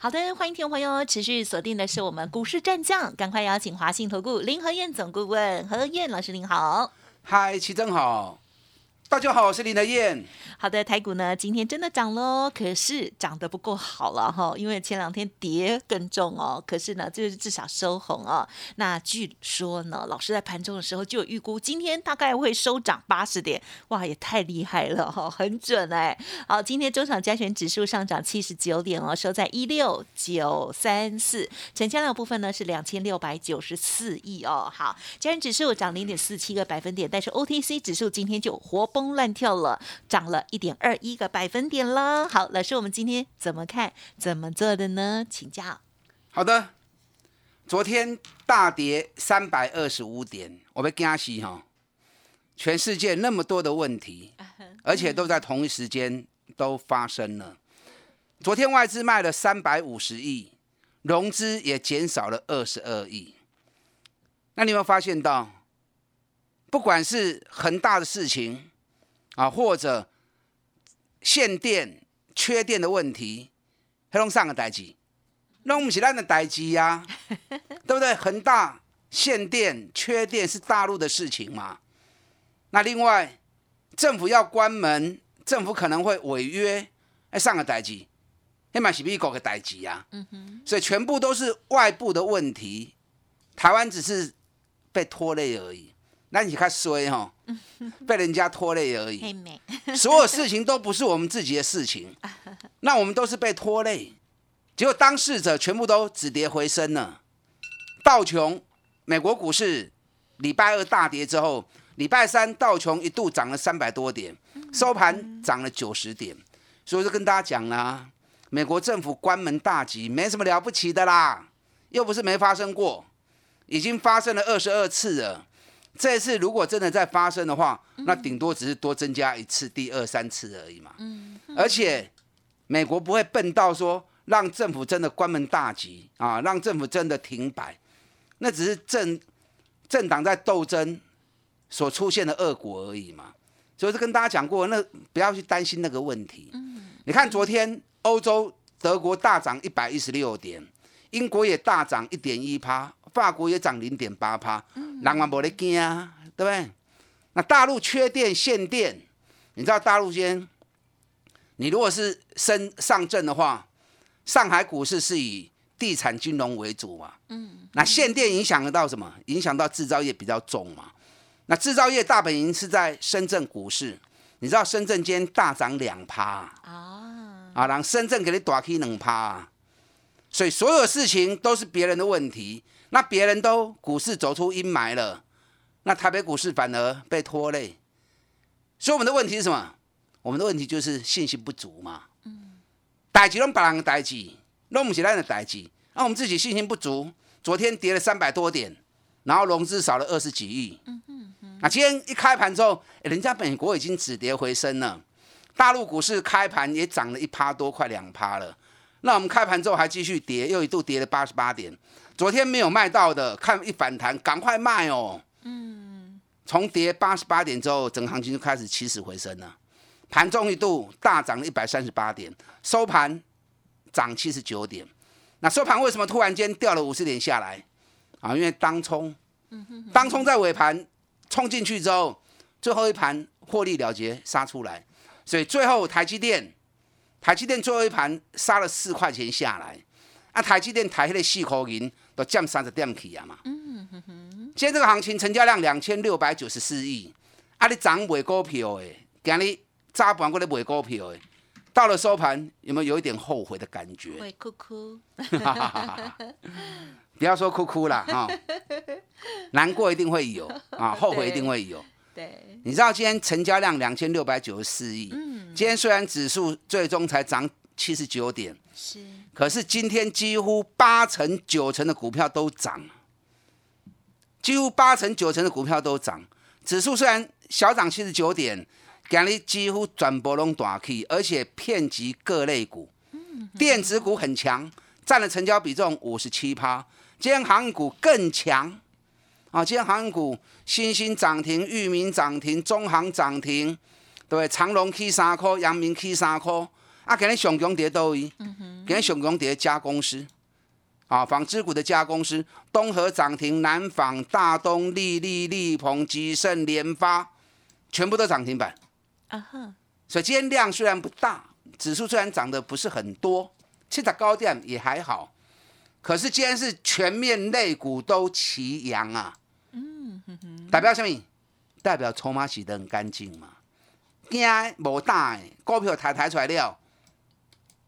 好的，欢迎听众朋友持续锁定的是我们股市战将，赶快邀请华信投顾林和燕总顾问何燕老师您好，嗨，齐正好。大家好，我是林德燕。好的，台股呢今天真的涨喽，可是涨得不够好了哈，因为前两天跌更重哦。可是呢，就是至少收红哦。那据说呢，老师在盘中的时候就有预估，今天大概会收涨八十点，哇，也太厉害了哈，很准哎。好，今天中场加权指数上涨七十九点哦，收在一六九三四，成交量部分呢是两千六百九十四亿哦。好，加权指数涨零点四七个百分点，但是 OTC 指数今天就活。崩乱跳了，涨了一点二一个百分点了。好，老师，我们今天怎么看、怎么做的呢？请教。好的，昨天大跌三百二十五点，我被惊喜哈！全世界那么多的问题，而且都在同一时间都发生了。昨天外资卖了三百五十亿，融资也减少了二十二亿。那你有没有发现到，不管是恒大的事情？啊，或者限电、缺电的问题，黑龙上个代机，那不是咱的代机呀，对不对？恒大限电、缺电是大陆的事情嘛？那另外，政府要关门，政府可能会违约，哎，上个代机，黑马是美国的代机呀。嗯哼，所以全部都是外部的问题，台湾只是被拖累而已。那你看衰哈，被人家拖累而已。所有事情都不是我们自己的事情，那我们都是被拖累。结果当事者全部都止跌回升了。道琼，美国股市礼拜二大跌之后，礼拜三道琼一度涨了三百多点，收盘涨了九十点。所以就跟大家讲啦，美国政府关门大吉，没什么了不起的啦，又不是没发生过，已经发生了二十二次了。这次如果真的再发生的话，那顶多只是多增加一次、第二三次而已嘛。嗯，而且美国不会笨到说让政府真的关门大吉啊，让政府真的停摆，那只是政政党在斗争所出现的恶果而已嘛。所以是跟大家讲过，那不要去担心那个问题。嗯，你看昨天欧洲德国大涨一百一十六点，英国也大涨一点一趴。法国也涨零点八趴，人嘛无咧惊啊，对不对？那大陆缺电限电，你知道大陆间，你如果是升上证的话，上海股市是以地产金融为主嘛，嗯，那限电影响得到什么？影响到制造业比较重嘛。那制造业大本营是在深圳股市，你知道深圳今天大涨两趴啊，啊，让深圳给你大起两趴，所以所有事情都是别人的问题。那别人都股市走出阴霾了，那台北股市反而被拖累，所以我们的问题是什么？我们的问题就是信心不足嘛。嗯。代志拢别人的代志，拢不是咱的代志。那我们自己信心不足，昨天跌了三百多点，然后融资少了二十几亿。嗯嗯嗯。那今天一开盘之后，人家美国已经止跌回升了，大陆股市开盘也涨了一趴多，快两趴了。那我们开盘之后还继续跌，又一度跌了八十八点。昨天没有卖到的，看一反弹，赶快卖哦。嗯，从跌八十八点之后，整行情就开始起死回生了。盘中一度大涨了一百三十八点，收盘涨七十九点。那收盘为什么突然间掉了五十点下来？啊，因为当冲，当冲在尾盘冲进去之后，最后一盘获利了结杀出来，所以最后台积电，台积电最后一盘杀了四块钱下来。啊，台积电抬迄个四块银。都降三十点起啊嘛！嗯哼哼，今天这个行情成交量两千六百九十四亿，啊，你涨买股票诶，今日早盘过来买股票诶，到了收盘有没有有一点后悔的感觉？会哭哭，不要说哭哭了哈，难过一定会有啊，后悔一定会有。对，你知道今天成交量两千六百九十四亿，嗯，今天虽然指数最终才涨七十九点，是。可是今天几乎八成九成的股票都涨，几乎八成九成的股票都涨，指数虽然小涨七十九点，今日几乎转波龙大起，而且遍及各类股。电子股很强，占了成交比重五十七趴。今天航股更强啊！今天航运股新兴涨停，域名涨停，中航涨停，对长隆 K 三颗，阳明 K 三颗。啊，今日上强跌都位，今日上强跌加公司。啊，纺织股的加公司，东河涨停，南纺、大东、利利、利鹏、吉盛、联发，全部都涨停板。啊哈，所以今天量虽然不大，指数虽然涨得不是很多，七十高点也还好，可是今天是全面肋股都齐扬啊。嗯代表什么？代表筹码洗得很干净嘛。惊无大，股票抬抬出来了。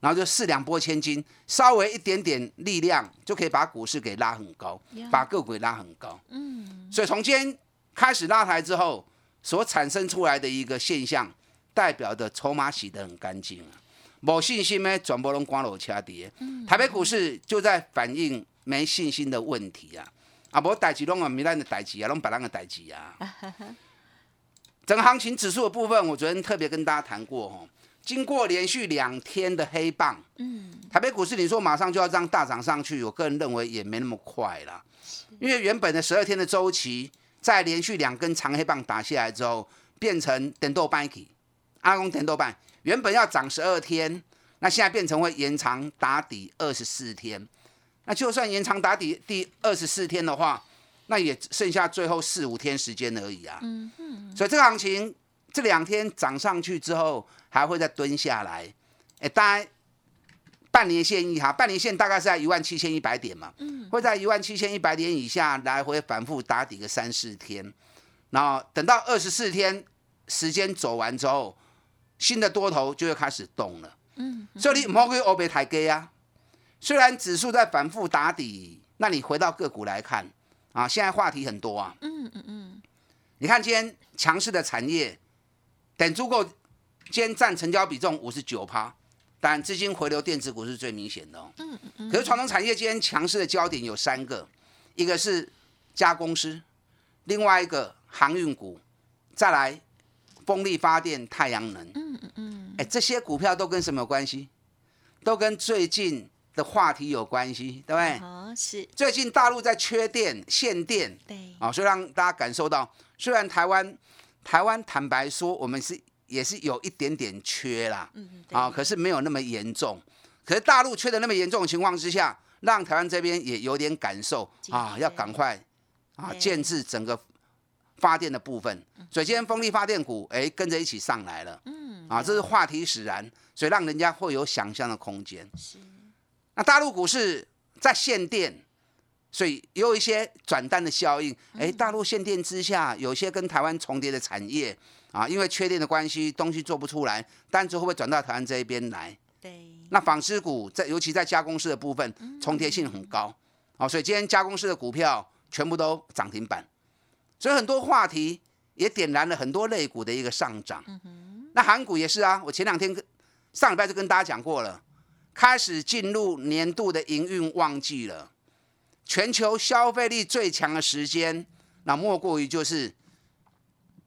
然后就四两拨千斤，稍微一点点力量就可以把股市给拉很高，把个股拉很高。嗯，所以从今天开始拉抬之后，所产生出来的一个现象，代表的筹码洗得很干净啊。没信心呢，转播拢光楼掐跌。台北股市就在反映没信心的问题啊。啊，无代志拢啊，没咱的代志啊，拢别人的代志啊。整个行情指数的部分，我昨天特别跟大家谈过哦。经过连续两天的黑棒，嗯，台北股市你说马上就要这样大涨上去，我个人认为也没那么快啦。因为原本的十二天的周期，在连续两根长黑棒打下来之后，变成等豆半起，阿公等豆半，原本要涨十二天，那现在变成会延长打底二十四天，那就算延长打底第二十四天的话，那也剩下最后四五天时间而已啊。嗯嗯，所以这个行情。这两天涨上去之后，还会再蹲下来，哎，大概半年线一哈，半年线大概是在一万七千一百点嘛，嗯，会在一万七千一百点以下来回反复打底个三四天，然后等到二十四天时间走完之后，新的多头就会开始动了，嗯，所以你莫去欧北台阶啊，虽然指数在反复打底，那你回到个股来看啊，现在话题很多啊，嗯嗯嗯，你看今天强势的产业。等足够，今天占成交比重五十九趴，但资金回流电子股是最明显的哦。嗯嗯嗯。可是传统产业今天强势的焦点有三个，一个是加工司，另外一个航运股，再来风力发电、太阳能。嗯嗯嗯。哎，这些股票都跟什么有关系？都跟最近的话题有关系，对不对？哦，是。最近大陆在缺电、限电。对。啊，所以让大家感受到，虽然台湾。台湾坦白说，我们是也是有一点点缺啦，嗯啊，可是没有那么严重。可是大陆缺的那么严重的情况之下，让台湾这边也有点感受啊，要赶快啊建制整个发电的部分。所以今天风力发电股哎跟着一起上来了，嗯，啊，这是话题使然，所以让人家会有想象的空间。是，那大陆股市在限电。所以也有一些转单的效应，哎，大陆限电之下，有些跟台湾重叠的产业啊，因为缺电的关系，东西做不出来，单子会不会转到台湾这一边来？对。那纺织股在，尤其在加工式的部分，重叠性很高，啊，所以今天加工式的股票全部都涨停板，所以很多话题也点燃了很多类股的一个上涨。那韩股也是啊，我前两天跟上礼拜就跟大家讲过了，开始进入年度的营运旺季了。全球消费力最强的时间，那莫过于就是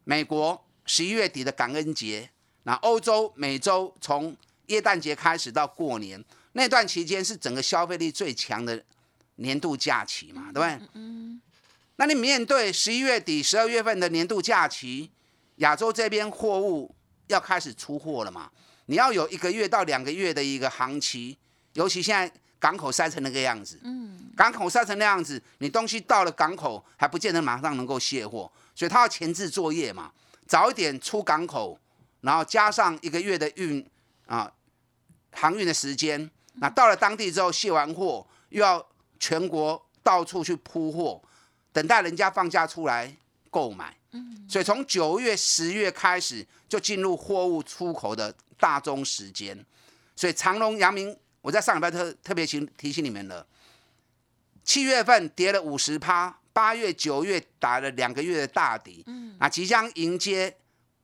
美国十一月底的感恩节，那欧洲、美洲从耶诞节开始到过年那段期间是整个消费力最强的年度假期嘛，对不对？嗯。那你面对十一月底、十二月份的年度假期，亚洲这边货物要开始出货了嘛？你要有一个月到两个月的一个航期，尤其现在。港口塞成那个样子，嗯，港口塞成那样子，你东西到了港口还不见得马上能够卸货，所以他要前置作业嘛，早一点出港口，然后加上一个月的运啊航运的时间，那到了当地之后卸完货，又要全国到处去铺货，等待人家放假出来购买，嗯，所以从九月、十月开始就进入货物出口的大宗时间，所以长隆、阳明。我在上礼拜特特别提提醒你们了，七月份跌了五十趴，八月、九月打了两个月的大底，嗯，啊，即将迎接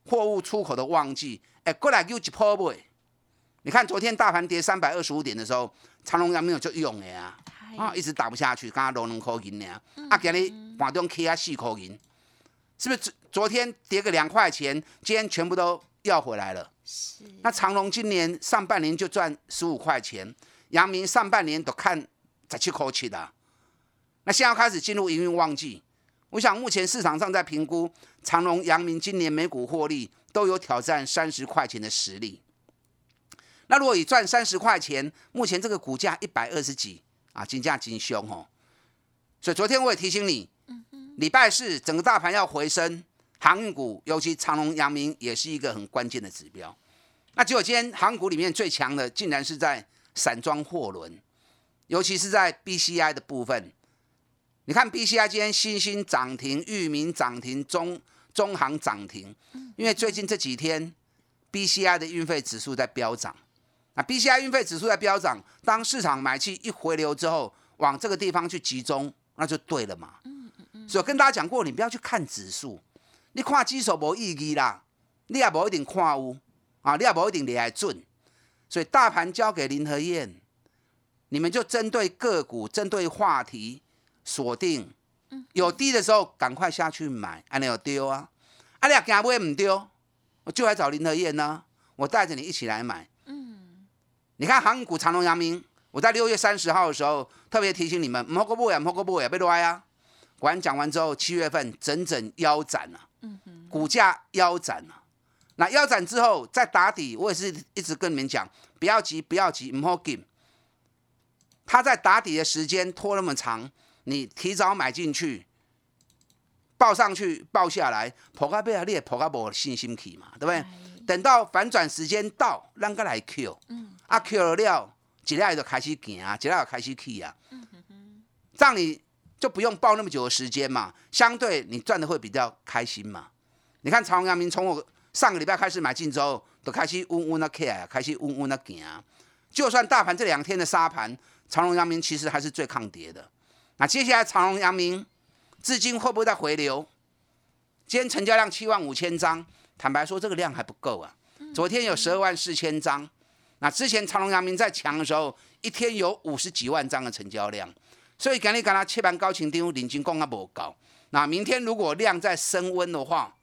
货物出口的旺季，哎，过来又一波不？你看昨天大盘跌三百二十五点的时候，长隆阳明有就用的啊，啊，一直打不下去，刚刚六两块银呢，啊，今日盘中开啊四块银，是不是昨昨天跌个两块钱，今天全部都要回来了？是，那长隆今年上半年就赚十五块钱，阳明上半年都看十七口气的，那现在开始进入营运旺季，我想目前市场上在评估长隆、阳明今年每股获利都有挑战三十块钱的实力。那如果以赚三十块钱，目前这个股价一百二十几啊，金价金凶哦。所以昨天我也提醒你，礼拜四整个大盘要回升，航运股尤其长隆、阳明也是一个很关键的指标。那结果今天航股里面最强的，竟然是在散装货轮，尤其是在 BCI 的部分。你看 BCI 今天新兴涨停，域名涨停，中中航涨停，因为最近这几天 BCI 的运费指数在飙涨。那 BCI 运费指数在飙涨，当市场买气一回流之后，往这个地方去集中，那就对了嘛。所以跟大家讲过，你不要去看指数，你看指数无意义啦，你也无一定看有啊，你也无一定厉害准。所以大盘交给林和燕，你们就针对个股、针对话题锁定，有低的时候赶快下去买，安尼有丢啊，啊你也惊买唔丢，我就来找林和燕呢，我带着你一起来买。你看航股长隆、阳明，我在六月三十号的时候特别提醒你们，莫个不呀，莫个不呀，别乱啊！果然讲完之后，七月份整整腰斩了，股价腰斩了。那腰斩之后再打底，我也是一直跟你们讲，不要急，不要急，唔好急。它在打底的时间拖那么长，你提早买进去，报上去，报下来，破个背啊，你也破个无信心去嘛，对不对？等到反转时间到，让个来 Q，啊 Q 了了，一下就开始行啊，一下就开始去啊，这样你就不用报那么久的时间嘛，相对你赚的会比较开心嘛。你看长阳明从我上个礼拜开始买进之后，都开始嗡嗡的 K 啊，开始嗡嗡的行。就算大盘这两天的沙盘，长隆阳明其实还是最抗跌的。那接下来长隆阳明资金会不会再回流？今天成交量七万五千张。坦白说，这个量还不够啊。昨天有十二万四千张，那之前长隆、阳明在强的时候，一天有五十几万张的成交量。所以赶紧跟他切盘高情丢，领金光啊不高。那明天如果量在升温的话，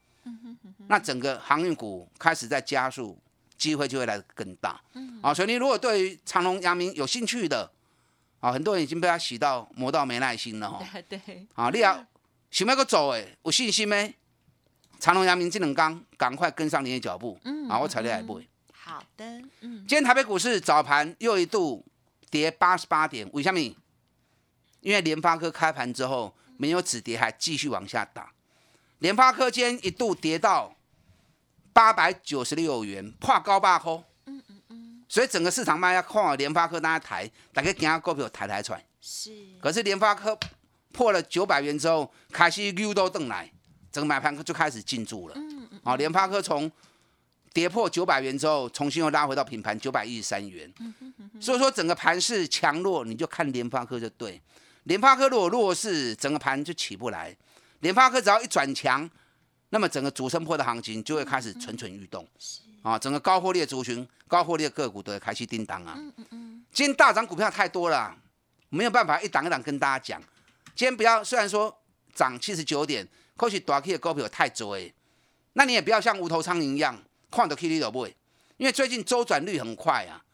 那整个航运股开始在加速，机会就会来得更大。啊，所以你如果对于长隆、阳明有兴趣的，啊，很多人已经被他洗到磨到没耐心了哈。对。啊，你要想要个走诶，有信心没？长隆、阳明、金冷刚，赶快跟上你的脚步，嗯，啊，我踩你来不？好的，嗯。今天台北股市早盘又一度跌八十八点，为什么？因为联发科开盘之后没有止跌，还继续往下打。联发科今天一度跌到八百九十六元，破高八空。嗯嗯嗯。所以整个市场卖要看联发科大家抬，大家惊股票抬抬出来。是。可是联发科破了九百元之后，开始溜到邓来。整个买盘就开始进驻了，嗯嗯，啊，联发科从跌破九百元之后，重新又拉回到平盘九百一十三元，嗯所以说整个盘势强弱，你就看联发科就对。联发科如果弱势，整个盘就起不来；联发科只要一转强，那么整个主升坡的行情就会开始蠢蠢欲动，啊，整个高获利的族群、高获利的个股都会开始叮当啊。今天大涨股票太多了，没有办法一档一档跟大家讲。今天不要，虽然说涨七十九点。可是大 K 的股票太多，那你也不要像无头苍蝇一样看到 K 你都不会，因为最近周转率很快啊，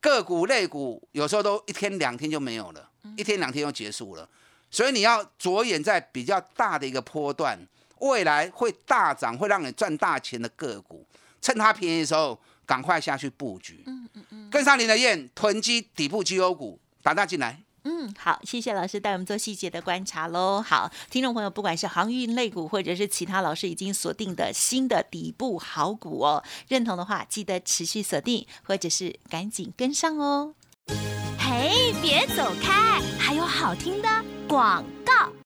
个股类股有时候都一天两天就没有了，一天两天就结束了，所以你要着眼在比较大的一个波段，未来会大涨会让你赚大钱的个股，趁它便宜的时候赶快下去布局，嗯嗯嗯，跟上林的燕囤积底部绩优股，打大进来。嗯，好，谢谢老师带我们做细节的观察喽。好，听众朋友，不管是航运类股，或者是其他老师已经锁定的新的底部好股哦，认同的话，记得持续锁定，或者是赶紧跟上哦。嘿，别走开，还有好听的广告。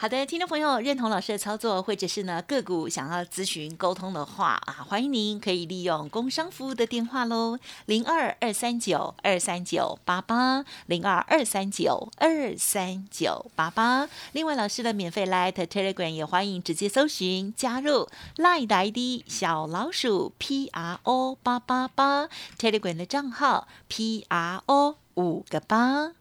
好的，听众朋友，认同老师的操作，或者是呢个股想要咨询沟通的话啊，欢迎您可以利用工商服务的电话喽，零二二三九二三九八八，零二二三九二三九八八。另外，老师的免费 Light Telegram 也欢迎直接搜寻加入 Light ID 小老鼠 P R O 八八八 Telegram 的账号 P R O 五个八。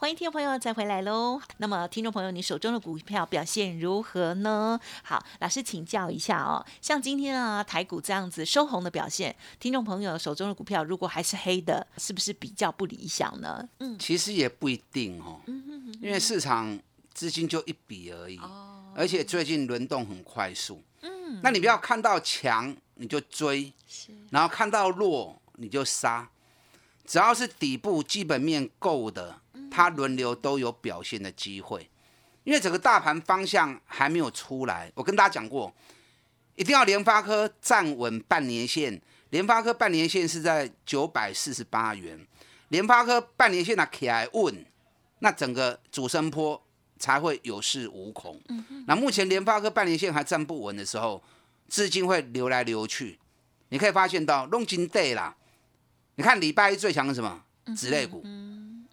欢迎听众朋友再回来喽。那么，听众朋友，你手中的股票表现如何呢？好，老师请教一下哦。像今天啊，台股这样子收红的表现，听众朋友手中的股票如果还是黑的，是不是比较不理想呢？嗯，其实也不一定哦。嗯因为市场资金就一笔而已。哦。而且最近轮动很快速。嗯。那你不要看到强你就追，然后看到弱你就杀，只要是底部基本面够的。它轮流都有表现的机会，因为整个大盘方向还没有出来。我跟大家讲过，一定要联发科站稳半年线。联发科半年线是在九百四十八元，联发科半年线那起来稳，那整个主升坡才会有恃无恐。那目前联发科半年线还站不稳的时候，资金会流来流去。你可以发现到弄金 day 啦，你看礼拜一最强的什么？子类股。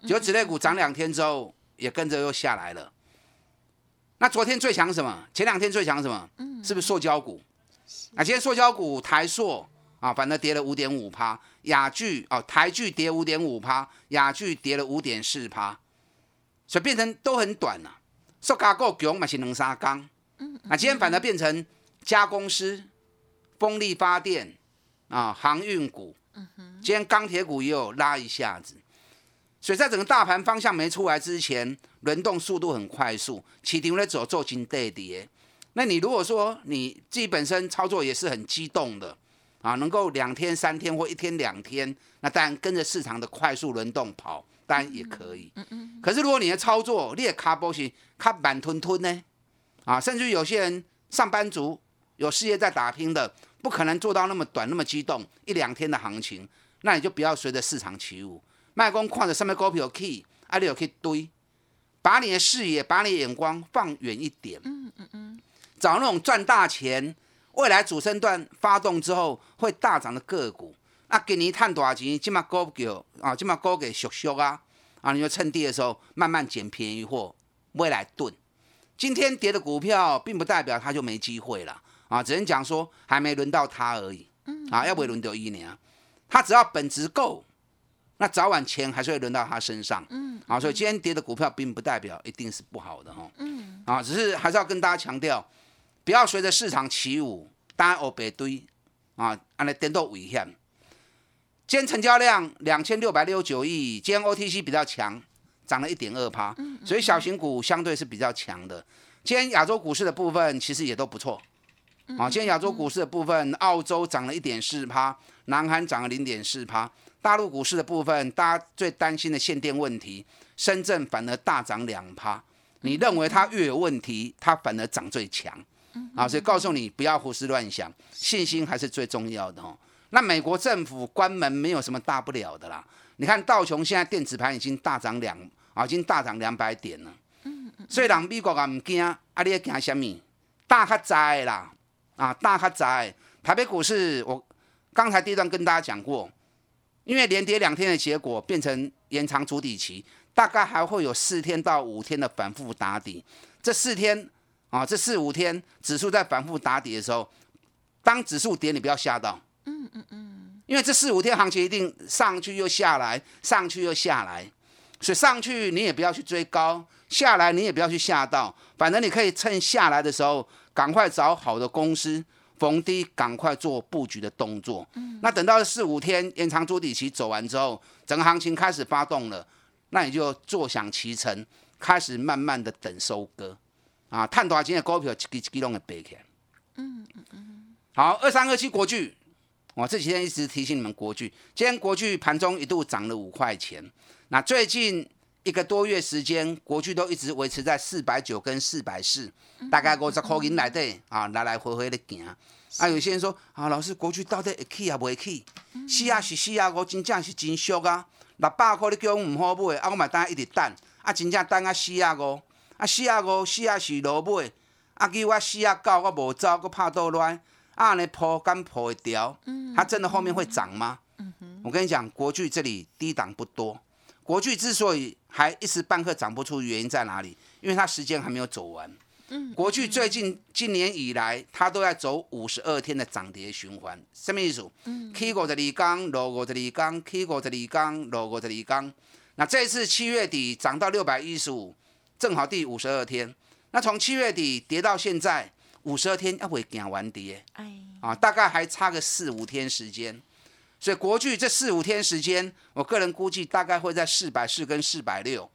就指类股涨两天之后，也跟着又下来了。那昨天最强什么？前两天最强什么？嗯，是不是塑胶股？啊，今天塑胶股台塑啊，反正跌了五点五趴。雅聚哦，台聚跌五点五趴，雅聚跌了五点四趴，所以变成都很短了。塑胶股强嘛是两三钢。嗯，啊，今天反而变成加工师、风力发电啊、航运股。今天钢铁股也有拉一下子。所以在整个大盘方向没出来之前，轮动速度很快速，起停了走做金对跌。那你如果说你自己本身操作也是很激动的啊，能够两天三天或一天两天，那当然跟着市场的快速轮动跑，当然也可以。嗯嗯。可是如果你的操作你也卡波是卡慢吞吞呢，啊，甚至有些人上班族有事业在打拼的，不可能做到那么短那么激动一两天的行情，那你就不要随着市场起舞。卖光看着上面股票 key，啊，你有去堆，把你的视野、把你的眼光放远一点。嗯嗯嗯，找那种赚大钱、未来主升段发动之后会大涨的个股。那给你探多少钱？起码股票啊，起码高给熟熟啊，啊，你就趁低的时候慢慢捡便宜货，未来炖。今天跌的股票，并不代表它就没机会了啊，只能讲说还没轮到它而已。嗯，啊，要不会轮到一年，它只要本质够。那早晚钱还是会轮到他身上，嗯，啊，所以今天跌的股票并不代表一定是不好的哈，嗯，啊，只是还是要跟大家强调，不要随着市场起舞，单欧白堆，啊，安尼颠倒危险。今天成交量两千六百六十九亿，今天 OTC 比较强，涨了一点二趴，所以小型股相对是比较强的。今天亚洲股市的部分其实也都不错，啊，今天亚洲股市的部分，澳洲涨了一点四趴，南韩涨了零点四趴。大陆股市的部分，大家最担心的限电问题，深圳反而大涨两趴。你认为它越有问题，它反而涨最强？啊，所以告诉你不要胡思乱想，信心还是最重要的哦。那美国政府关门没有什么大不了的啦。你看道琼现在电子盘已经大涨两啊，已经大涨两百点了。嗯嗯。所以人美国也唔惊，啊你要惊什么？大较灾啦，啊大较灾。台北股市我刚才第一段跟大家讲过。因为连跌两天的结果变成延长主底期，大概还会有四天到五天的反复打底。这四天啊，这四五天指数在反复打底的时候，当指数跌，你不要吓到。嗯嗯嗯。因为这四五天行情一定上去又下来，上去又下来，所以上去你也不要去追高，下来你也不要去吓到。反正你可以趁下来的时候，赶快找好的公司。逢低赶快做布局的动作，嗯，那等到四五天延长主底期走完之后，整个行情开始发动了，那你就坐享其成，开始慢慢的等收割，啊，探多少钱的股票，一支一支拢会背起来，嗯嗯嗯，好，二三二七国巨，我这几天一直提醒你们国巨，今天国巨盘中一度涨了五块钱，那最近。一个多月时间，国巨都一直维持在四百九跟四百四，大概五十块银来对啊，来来回回的行。啊，有些人说啊，老师，国巨到底会起啊，不会起？四啊是四啊，我真正是真俗啊。六百块你叫我唔好买，啊，我嘛等一直等，啊，真正等啊四啊五，啊四啊五四啊是落买，啊叫我四啊九我无走，我怕倒乱，啊尼破敢破会掉？它真的后面会涨吗？我跟你讲，国巨这里低档不多。国巨之所以还一时半刻涨不出，原因在哪里？因为它时间还没有走完。嗯，国巨最近今年以来，它都在走五十二天的涨跌循环。什么意思？嗯，K 五十二刚，落五十二刚，K 五十二刚，落五十二刚。那这一次七月底涨到六百一十五，正好第五十二天。那从七月底跌到现在五十二天，要会行完跌，哎，啊，大概还差个四五天时间。所以国巨这四五天时间，我个人估计大概会在四百四跟四百六，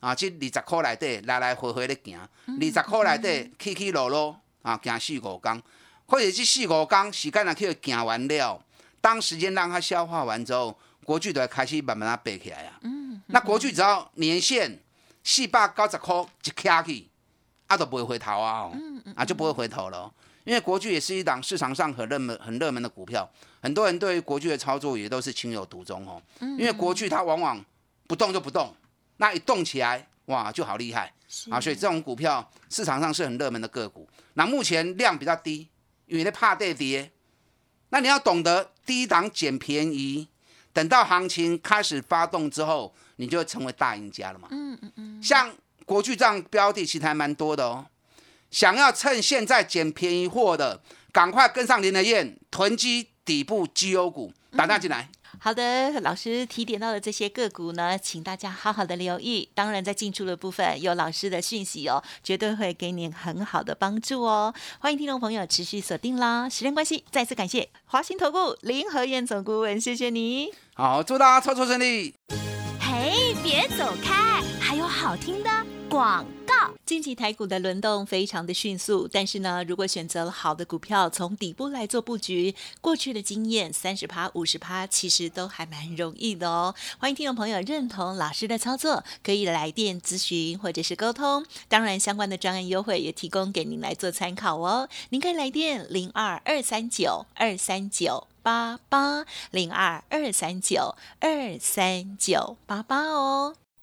啊，这二十块内底来来回回的行，二十块内底起起落落，啊，行四五天，或者这四五天时间啊，去行完了，当时间让它消化完之后，国巨就会开始慢慢啊背起来啊。嗯，那国巨只要年限四百九十块一卡去，啊，就不会回头啊，啊，就不会回头了。因为国巨也是一档市场上很热门、很热门的股票，很多人对于国巨的操作也都是情有独钟哦。因为国巨它往往不动就不动，那一动起来，哇，就好厉害啊！所以这种股票市场上是很热门的个股。那目前量比较低，因为怕跌跌。那你要懂得低档捡便宜，等到行情开始发动之后，你就会成为大赢家了嘛。嗯嗯嗯。像国巨这样标的，其实还蛮多的哦。想要趁现在捡便宜货的，赶快跟上林德燕囤积底部绩优股，打单进来。好的，老师提点到的这些个股呢，请大家好好的留意。当然，在进出的部分有老师的讯息哦，绝对会给你很好的帮助哦。欢迎听众朋友持续锁定啦。时间关系，再次感谢华兴投顾林和燕总顾问，谢谢你。好，祝大家操作顺利。嘿，别走开，还有好听的广。近期台股的轮动非常的迅速，但是呢，如果选择了好的股票，从底部来做布局，过去的经验三十趴、五十趴，其实都还蛮容易的哦。欢迎听众朋友认同老师的操作，可以来电咨询或者是沟通。当然，相关的专案优惠也提供给您来做参考哦。您可以来电零二二三九二三九八八零二二三九二三九八八哦。